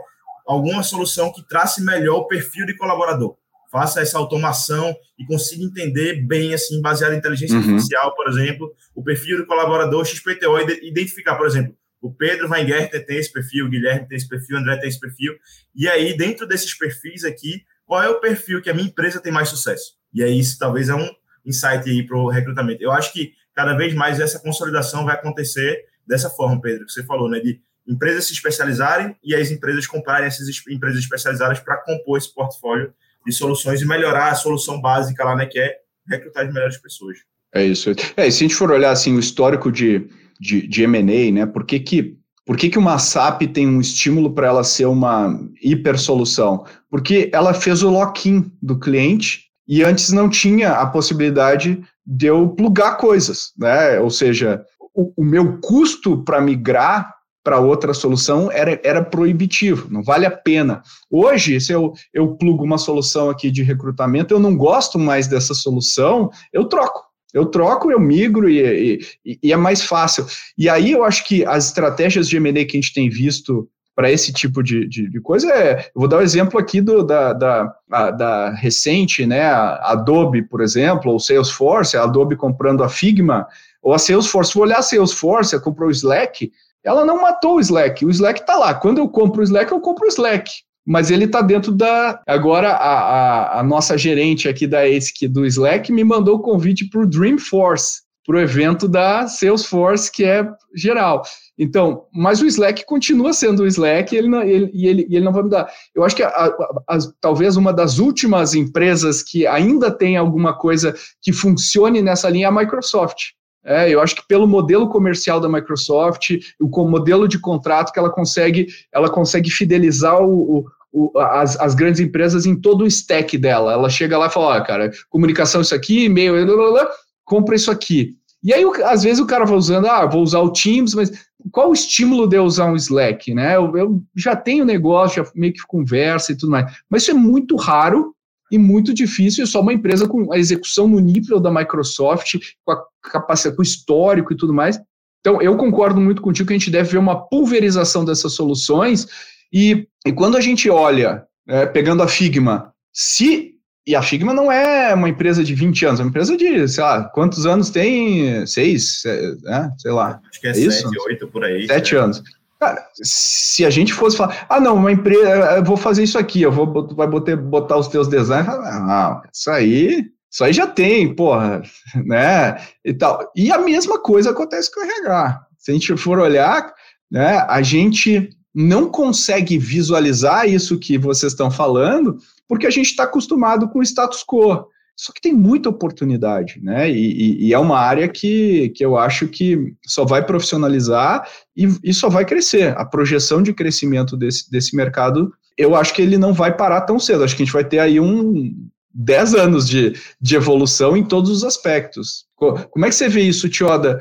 alguma solução que trace melhor o perfil de colaborador faça essa automação e consiga entender bem, assim, baseado em inteligência uhum. artificial, por exemplo, o perfil do colaborador XPTO, identificar, por exemplo, o Pedro Weingerter tem esse perfil, o Guilherme tem esse perfil, o André tem esse perfil, e aí, dentro desses perfis aqui, qual é o perfil que a minha empresa tem mais sucesso? E aí, isso talvez é um insight aí para o recrutamento. Eu acho que cada vez mais essa consolidação vai acontecer dessa forma, Pedro, que você falou, né, de empresas se especializarem e as empresas comprarem essas empresas especializadas para compor esse portfólio de soluções e melhorar a solução básica lá, né, que é recrutar as melhores pessoas. É isso. É, e se a gente for olhar assim o histórico de, de, de M&A, né, por que que por que, que uma SAP tem um estímulo para ela ser uma hiper solução? Porque ela fez o lock-in do cliente e antes não tinha a possibilidade de eu plugar coisas, né? Ou seja, o, o meu custo para migrar para outra solução era, era proibitivo, não vale a pena. Hoje, se eu, eu plugo uma solução aqui de recrutamento, eu não gosto mais dessa solução, eu troco. Eu troco, eu migro e, e, e é mais fácil. E aí eu acho que as estratégias de M&A que a gente tem visto para esse tipo de, de, de, coisa é. Vou dar o um exemplo aqui do, da, da, a, da recente, né? Adobe, por exemplo, ou Salesforce, a Adobe comprando a Figma, ou a Salesforce. Vou olhar a Salesforce, comprou o Slack, ela não matou o Slack. O Slack está lá. Quando eu compro o Slack, eu compro o Slack. Mas ele está dentro da. Agora, a, a, a, nossa gerente aqui da ASIC do Slack me mandou o convite para o Dreamforce, para o evento da Salesforce, que é geral. Então, mas o Slack continua sendo o Slack e ele não, ele, ele, ele não vai mudar. Eu acho que a, a, talvez uma das últimas empresas que ainda tem alguma coisa que funcione nessa linha é a Microsoft. É, eu acho que pelo modelo comercial da Microsoft, o modelo de contrato que ela consegue, ela consegue fidelizar o, o, as, as, grandes empresas em todo o stack dela. Ela chega lá e fala, ah, cara, comunicação isso aqui, e-mail, blá, blá, blá, compra isso aqui. E aí, às vezes, o cara vai usando, ah, vou usar o Teams, mas qual o estímulo de eu usar um Slack, né? Eu, eu já tenho negócio, já meio que conversa e tudo mais, mas isso é muito raro e muito difícil, e só uma empresa com a execução no nível da Microsoft, com a capacidade, com o histórico e tudo mais. Então, eu concordo muito contigo que a gente deve ver uma pulverização dessas soluções, e, e quando a gente olha, é, pegando a Figma, se e a Figma não é uma empresa de 20 anos, é uma empresa de, sei lá, quantos anos tem? Seis, né? sei lá. Acho que é, é sete, isso? oito por aí. Sete né? anos. Cara, se a gente fosse falar, ah, não, uma empresa, eu vou fazer isso aqui, eu vou vai botar, botar os teus designs, não, isso aí, isso aí já tem, porra, [LAUGHS] né? E tal. E a mesma coisa acontece com o RH. Se a gente for olhar, né, a gente não consegue visualizar isso que vocês estão falando, porque a gente está acostumado com o status quo. Só que tem muita oportunidade, né? E, e, e, é uma área que, que eu acho que só vai profissionalizar e, e só vai crescer. A projeção de crescimento desse, desse mercado, eu acho que ele não vai parar tão cedo. Acho que a gente vai ter aí um 10 anos de, de evolução em todos os aspectos. Como é que você vê isso, Tioda,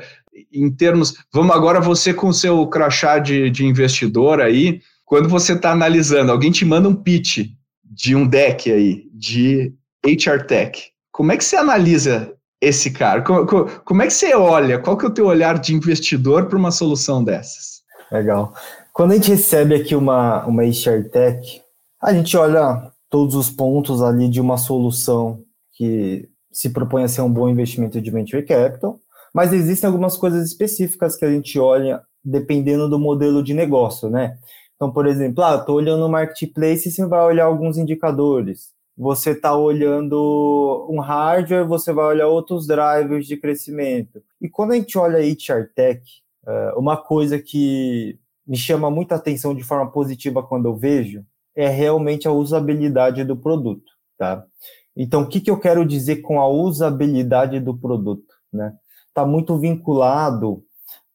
em termos. Vamos agora você com o seu crachá de, de investidor aí, quando você está analisando, alguém te manda um pitch de um deck aí, de HR Tech. Como é que você analisa esse cara? Como, como, é que você olha? Qual que é o teu olhar de investidor para uma solução dessas? Legal. Quando a gente recebe aqui uma, uma HR Tech, a gente olha todos os pontos ali de uma solução que se propõe a ser um bom investimento de venture capital, mas existem algumas coisas específicas que a gente olha dependendo do modelo de negócio, né? Então, por exemplo, ah, estou olhando o marketplace e você vai olhar alguns indicadores. Você está olhando um hardware, você vai olhar outros drivers de crescimento. E quando a gente olha HR Tech, é, uma coisa que me chama muita atenção de forma positiva quando eu vejo é realmente a usabilidade do produto, tá? Então, o que, que eu quero dizer com a usabilidade do produto, né? Está muito vinculado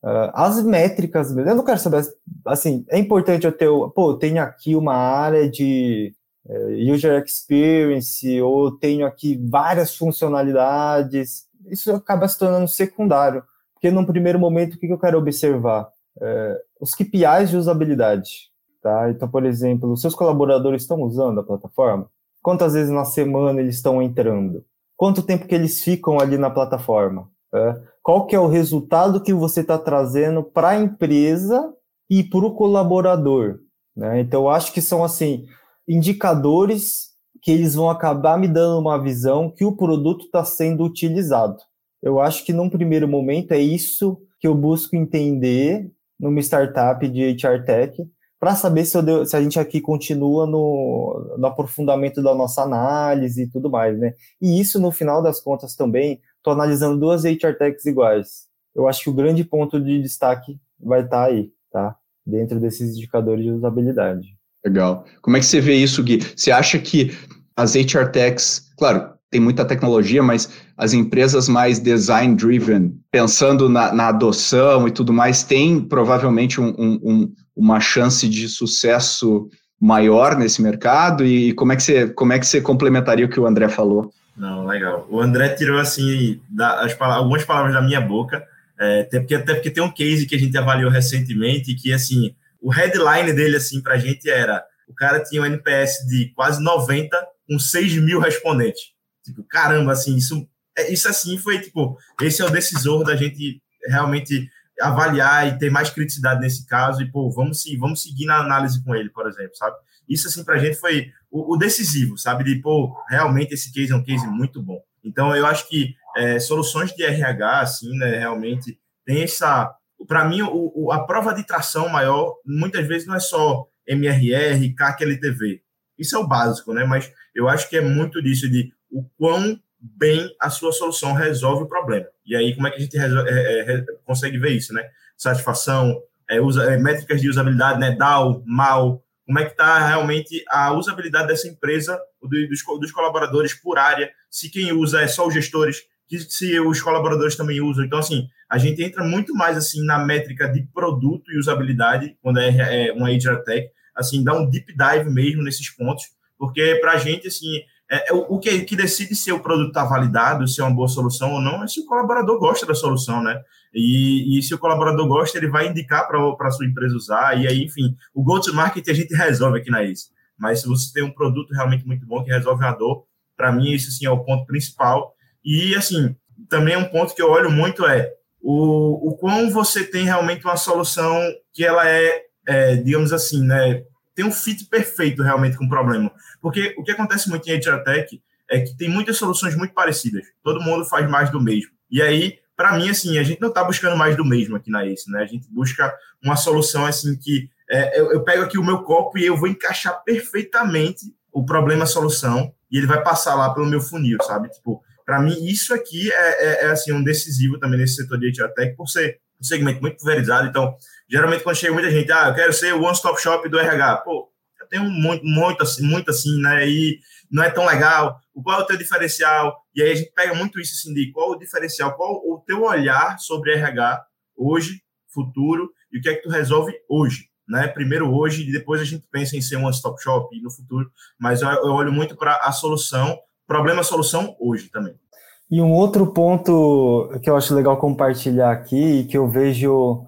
Uh, as métricas, eu não quero saber, assim, é importante eu ter, pô, eu tenho aqui uma área de uh, user experience, ou tenho aqui várias funcionalidades, isso acaba se tornando secundário, porque num primeiro momento, o que, eu quero observar? Uh, os KPIs de usabilidade, tá? Então, por exemplo, os seus colaboradores estão usando a plataforma? Quantas vezes na semana eles estão entrando? Quanto tempo que eles ficam ali na plataforma? É, qual que é o resultado que você está trazendo para a empresa e para o colaborador. Né? Então, eu acho que são assim indicadores que eles vão acabar me dando uma visão que o produto está sendo utilizado. Eu acho que num primeiro momento é isso que eu busco entender numa startup de HR Tech, para saber se, se, a gente aqui continua no, no, aprofundamento da nossa análise e tudo mais, né? E isso, no final das contas, também estou analisando duas HR Techs iguais. Eu acho que o grande ponto de destaque vai estar tá aí, tá? Dentro desses indicadores de usabilidade. Legal. Como é que você vê isso, Gui? Você acha que as HR Techs, claro, tem muita tecnologia, mas as empresas mais design-driven, pensando na, na, adoção e tudo mais, têm provavelmente um, um, uma chance de sucesso maior nesse mercado? E como é que você, como é que você complementaria o que o André falou? Não, legal. O André tirou assim da, as, algumas palavras da minha boca, é, até, porque, até porque tem um case que a gente avaliou recentemente que assim o headline dele assim para a gente era o cara tinha um NPS de quase 90 com 6 mil respondentes. Tipo, caramba, assim, isso, é, isso assim foi tipo, esse é o decisor da gente realmente avaliar e ter mais criticidade nesse caso e pô, vamos vamos seguir na análise com ele, por exemplo, sabe? Isso, assim, para a gente foi o, o, decisivo, sabe? De, pô, realmente esse case é um case muito bom. Então, eu acho que é, soluções de RH, assim, né, realmente tem essa, para mim, o, o, a prova de tração maior, muitas vezes, não é só MRR, CAC, LTV. Isso é o básico, né? Mas eu acho que é muito disso de o quão bem a sua solução resolve o problema. E aí, como é que a gente resolve, é, é, consegue ver isso, né? Satisfação, é, usa, é, métricas de usabilidade, né? DAO, MAL, como é que está realmente a usabilidade dessa empresa, dos, dos, colaboradores por área, se quem usa é só os gestores, se os colaboradores também usam. Então, assim, a gente entra muito mais assim na métrica de produto e usabilidade, quando é, é uma HR Tech, assim, dá um deep dive mesmo nesses pontos, porque para a gente, assim, é, é, o que, que decide se o produto está validado, se é uma boa solução ou não, é se o colaborador gosta da solução, né? E, e se o colaborador gosta, ele vai indicar para a sua empresa usar, e aí, enfim, o go-to-market a gente resolve aqui na ICE. Mas se você tem um produto realmente muito bom que resolve a dor, para mim, isso sim é o ponto principal. E, assim, também um ponto que eu olho muito é o, o quão você tem realmente uma solução que ela é, é digamos assim, né, tem um fit perfeito realmente com o problema. Porque o que acontece muito em HR Tech é que tem muitas soluções muito parecidas. Todo mundo faz mais do mesmo. E aí, para mim, assim, a gente não está buscando mais do mesmo aqui na ACE, né? A gente busca uma solução, assim, que é, eu, eu, pego aqui o meu copo e eu vou encaixar perfeitamente o problema-solução e ele vai passar lá pelo meu funil, sabe? Tipo, para mim, isso aqui é, é, é, assim, um decisivo também nesse setor de HR Tech, por ser um segmento muito pulverizado. Então, geralmente, quando chega muita gente, ah, eu quero ser o one-stop shop do RH. Pô, eu tenho muito, muito, assim, muito assim, né? E não é tão legal. Qual é o teu diferencial? E aí a gente pega muito isso assim, de qual o diferencial, qual o teu olhar sobre RH hoje, futuro, e o que é que tu resolve hoje. Né? Primeiro hoje, e depois a gente pensa em ser um one-stop shop no futuro, mas eu, eu olho muito para a solução, problema-solução hoje também. E um outro ponto que eu acho legal compartilhar aqui e que eu vejo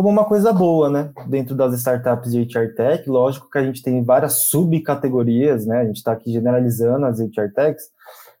como uma coisa boa, né? Dentro das startups de HR Tech, lógico que a gente tem várias subcategorias, né? A gente está aqui generalizando as HR Techs,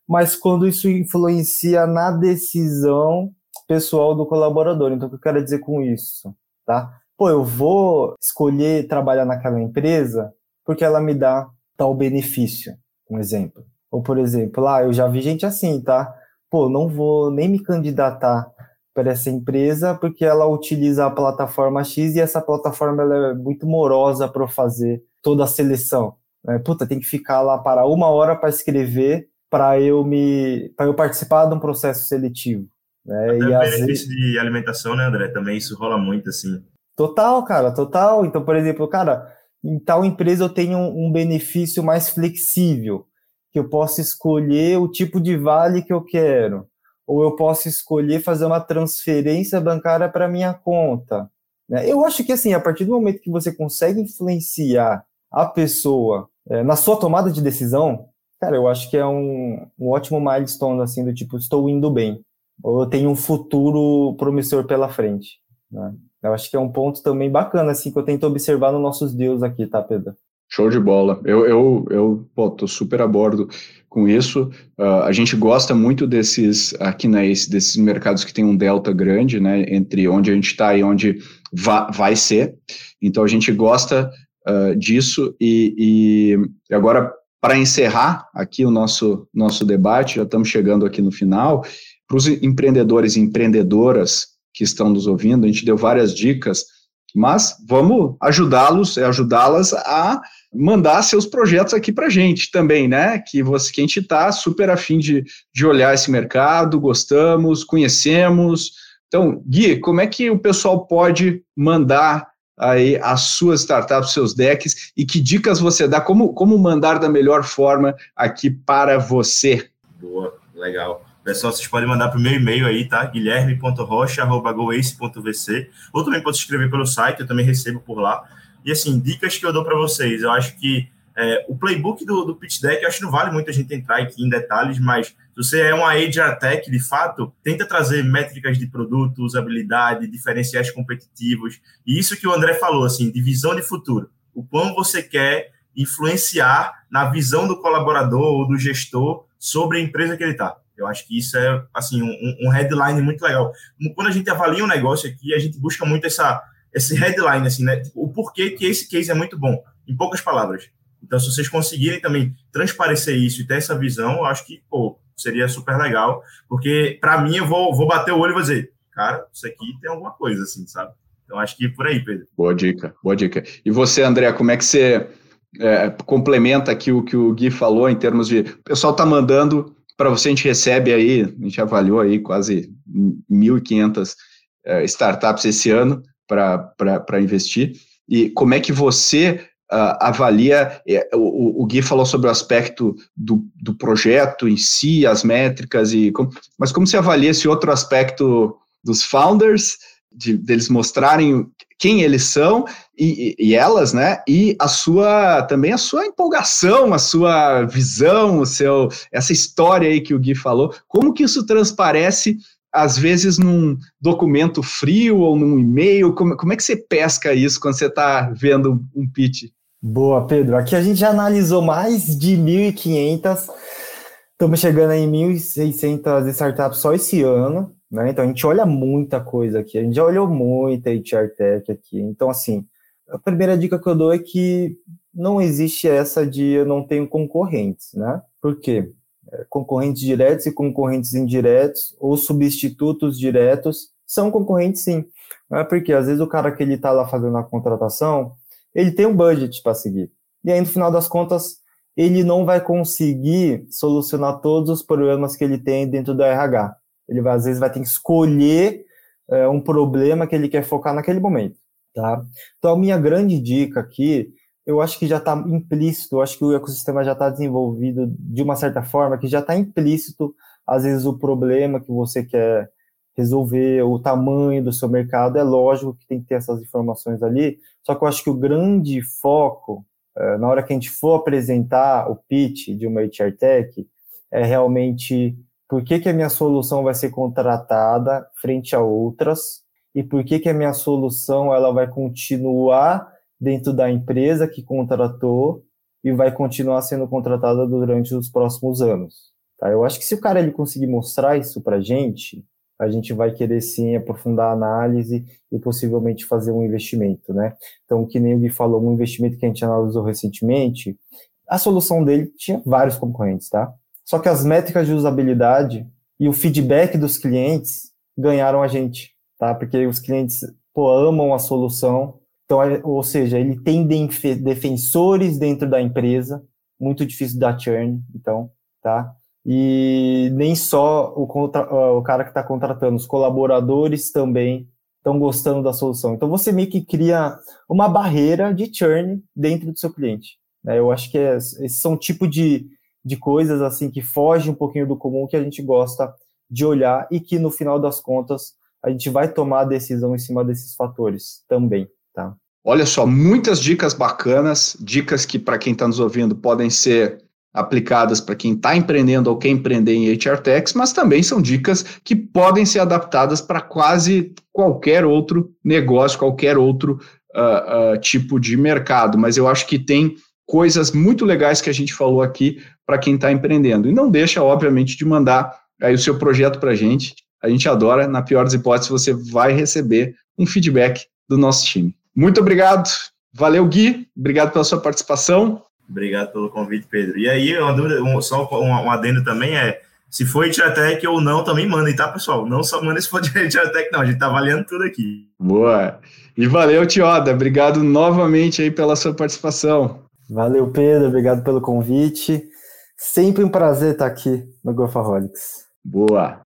mas quando isso influencia na decisão pessoal do colaborador. Então, o que eu quero dizer com isso, tá? Pô, eu vou escolher trabalhar naquela empresa porque ela me dá tal benefício, um exemplo. Ou, por exemplo, lá, ah, eu já vi gente assim, tá? pô, não vou nem me candidatar para essa empresa porque ela utiliza a plataforma X e essa plataforma é muito morosa para fazer toda a seleção. Né? Puta, tem que ficar lá para uma hora para escrever para eu me para eu participar de um processo seletivo. Né? Até e o benefício vezes... de alimentação, né, André? Também isso rola muito assim. Total, cara, total. Então, por exemplo, cara, em tal empresa eu tenho um benefício mais flexível que eu posso escolher o tipo de vale que eu quero, ou eu posso escolher fazer uma transferência bancária para minha conta. Né? Eu acho que assim, a partir do momento que você consegue influenciar a pessoa é, na sua tomada de decisão, cara, eu acho que é um, um ótimo milestone assim do tipo estou indo bem, ou eu tenho um futuro promissor pela frente. Né? Eu acho que é um ponto também bacana assim que eu tento observar nos nossos deus aqui, tá, Pedro? Show de bola. Eu, eu, eu pô, tô super a bordo com isso. Uh, a gente gosta muito desses, aqui na ACE, desses mercados que tem um delta grande, né, entre onde a gente está e onde va vai ser. Então, a gente gosta uh, disso. E, e agora, para encerrar aqui o nosso, nosso debate, já estamos chegando aqui no final, para os empreendedores e empreendedoras que estão nos ouvindo, a gente deu várias dicas, mas vamos ajudá-los, ajudá-las a mandar seus projetos aqui para gente também, né? Que você, que a gente está super afim de, de olhar esse mercado, gostamos, conhecemos. Então, Gui, como é que o pessoal pode mandar aí as suas startups, seus decks e que dicas você dá, como, como mandar da melhor forma aqui para você? Boa, legal. Pessoal, vocês podem mandar para o meu e-mail aí, tá? guilherme.rocha.goace.vc ou também pode escrever pelo site, eu também recebo por lá. E assim, dicas que eu dou para vocês, eu acho que é, o playbook do, do pitch deck, eu acho que não vale muito a gente entrar aqui em detalhes, mas se você é uma HR tech, de fato, tenta trazer métricas de produto, usabilidade, diferenciais competitivos, e isso que o André falou, assim, de visão de futuro. O quão você quer influenciar na visão do colaborador ou do gestor sobre a empresa que ele está. Eu acho que isso é, assim, um, um headline muito legal. Quando a gente avalia um negócio aqui, a gente busca muito essa esse headline, assim, né? Tipo, o porquê que esse case é muito bom, em poucas palavras. Então, se vocês conseguirem também transparecer isso e ter essa visão, eu acho que, pô, seria super legal, porque para mim eu vou, vou bater o olho e vou dizer, cara, isso aqui tem alguma coisa, assim, sabe? Então, acho que por aí, Pedro. Boa dica, boa dica. E você, André, como é que você é, complementa aqui o que o Gui falou em termos de. O pessoal está mandando para você, a gente recebe aí, a gente avaliou aí quase 1.500 é, startups esse ano para investir. E como é que você uh, avalia? É, o, o, Gui falou sobre o aspecto do, do projeto em si, as métricas, e como, mas como você avalia esse outro aspecto dos founders, de, deles mostrarem quem eles são e, e, elas, né? E a sua também a sua empolgação, a sua visão, o seu essa história aí que o Gui falou, como que isso transparece às vezes num documento frio ou num e-mail? Como, como é que você pesca isso quando você está vendo um pitch? Boa, Pedro. Aqui a gente já analisou mais de 1.500, estamos chegando em 1.600 startups só esse ano, né? Então a gente olha muita coisa aqui, a gente já olhou muita HR Tech aqui. Então, assim, a primeira dica que eu dou é que não existe essa de eu não tenho concorrentes, né? Por quê? É, concorrentes diretos e concorrentes indiretos ou substitutos diretos são concorrentes sim. Não é porque às vezes o cara que ele está lá fazendo a contratação, ele tem um budget para seguir. E aí, no final das contas, ele não vai conseguir solucionar todos os problemas que ele tem dentro do RH. Ele vai, às vezes vai ter que escolher é, um problema que ele quer focar naquele momento. Tá? Então, a minha grande dica aqui eu acho que já está implícito, eu acho que o ecossistema já está desenvolvido de uma certa forma, que já está implícito, às vezes, o problema que você quer resolver, o tamanho do seu mercado, é lógico que tem que ter essas informações ali, só que eu acho que o grande foco, é, na hora que a gente for apresentar o pitch de uma HR Tech, é realmente por que, que a minha solução vai ser contratada frente a outras, e por que, que a minha solução ela vai continuar dentro da empresa que contratou e vai continuar sendo contratada durante os próximos anos. Tá? Eu acho que se o cara ele conseguir mostrar isso para gente, a gente vai querer sim aprofundar a análise e possivelmente fazer um investimento, né? Então, que nem o Gui falou, um investimento que a gente analisou recentemente, a solução dele tinha vários concorrentes, tá? Só que as métricas de usabilidade e o feedback dos clientes ganharam a gente, tá? Porque os clientes, pô, amam a solução, então, é, ou seja, ele tem defensores dentro da empresa, muito difícil da churn, então, tá? E nem só o, contra, o cara que está contratando, os colaboradores também estão gostando da solução. Então, você meio que cria uma barreira de churn dentro do seu cliente. Né? Eu acho que é, esses são tipo de, de coisas assim que foge um pouquinho do comum que a gente gosta de olhar e que, no final das contas, a gente vai tomar a decisão em cima desses fatores também. Tá? Olha só, muitas dicas bacanas, dicas que para quem está nos ouvindo podem ser aplicadas para quem está empreendendo ou quer empreender em HR Techs, mas também são dicas que podem ser adaptadas para quase qualquer outro negócio, qualquer outro uh, uh, tipo de mercado. Mas eu acho que tem coisas muito legais que a gente falou aqui para quem está empreendendo. E não deixa, obviamente, de mandar aí o seu projeto para a gente. A gente adora. Na pior das hipóteses, você vai receber um feedback do nosso time. Muito obrigado. Valeu, Gui. Obrigado pela sua participação. Obrigado pelo convite, Pedro. E aí, uma dúvida, um, só um, um adendo também é se for Itiatec ou não, também mandem, tá, pessoal? Não só mandem se for de [LAUGHS] Itiatec, não. A gente tá avaliando tudo aqui. Boa. E valeu, Tioda. Obrigado novamente aí pela sua participação. Valeu, Pedro. Obrigado pelo convite. Sempre um prazer estar aqui no Growthaholics. Boa.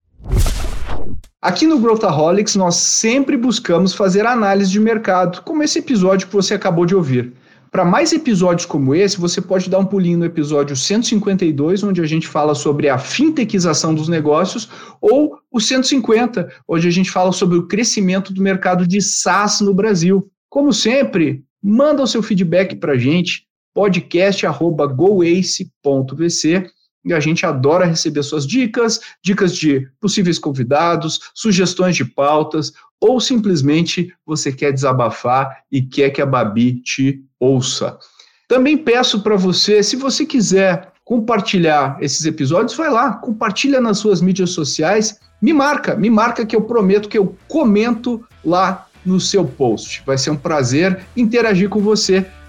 Aqui no Growthaholics, nós sempre buscamos fazer análise de mercado, como esse episódio que você acabou de ouvir. Para mais episódios como esse, você pode dar um pulinho no episódio 152, onde a gente fala sobre a fintechização dos negócios, ou o 150, onde a gente fala sobre o crescimento do mercado de SaaS no Brasil. Como sempre, manda o seu feedback para a gente, podcast.goace.vc e a gente adora receber suas dicas, dicas de possíveis convidados, sugestões de pautas, ou simplesmente você quer desabafar e quer que a Babi te ouça. Também peço para você, se você quiser compartilhar esses episódios, vai lá, compartilha nas suas mídias sociais, me marca, me marca que eu prometo que eu comento lá no seu post. Vai ser um prazer interagir com você.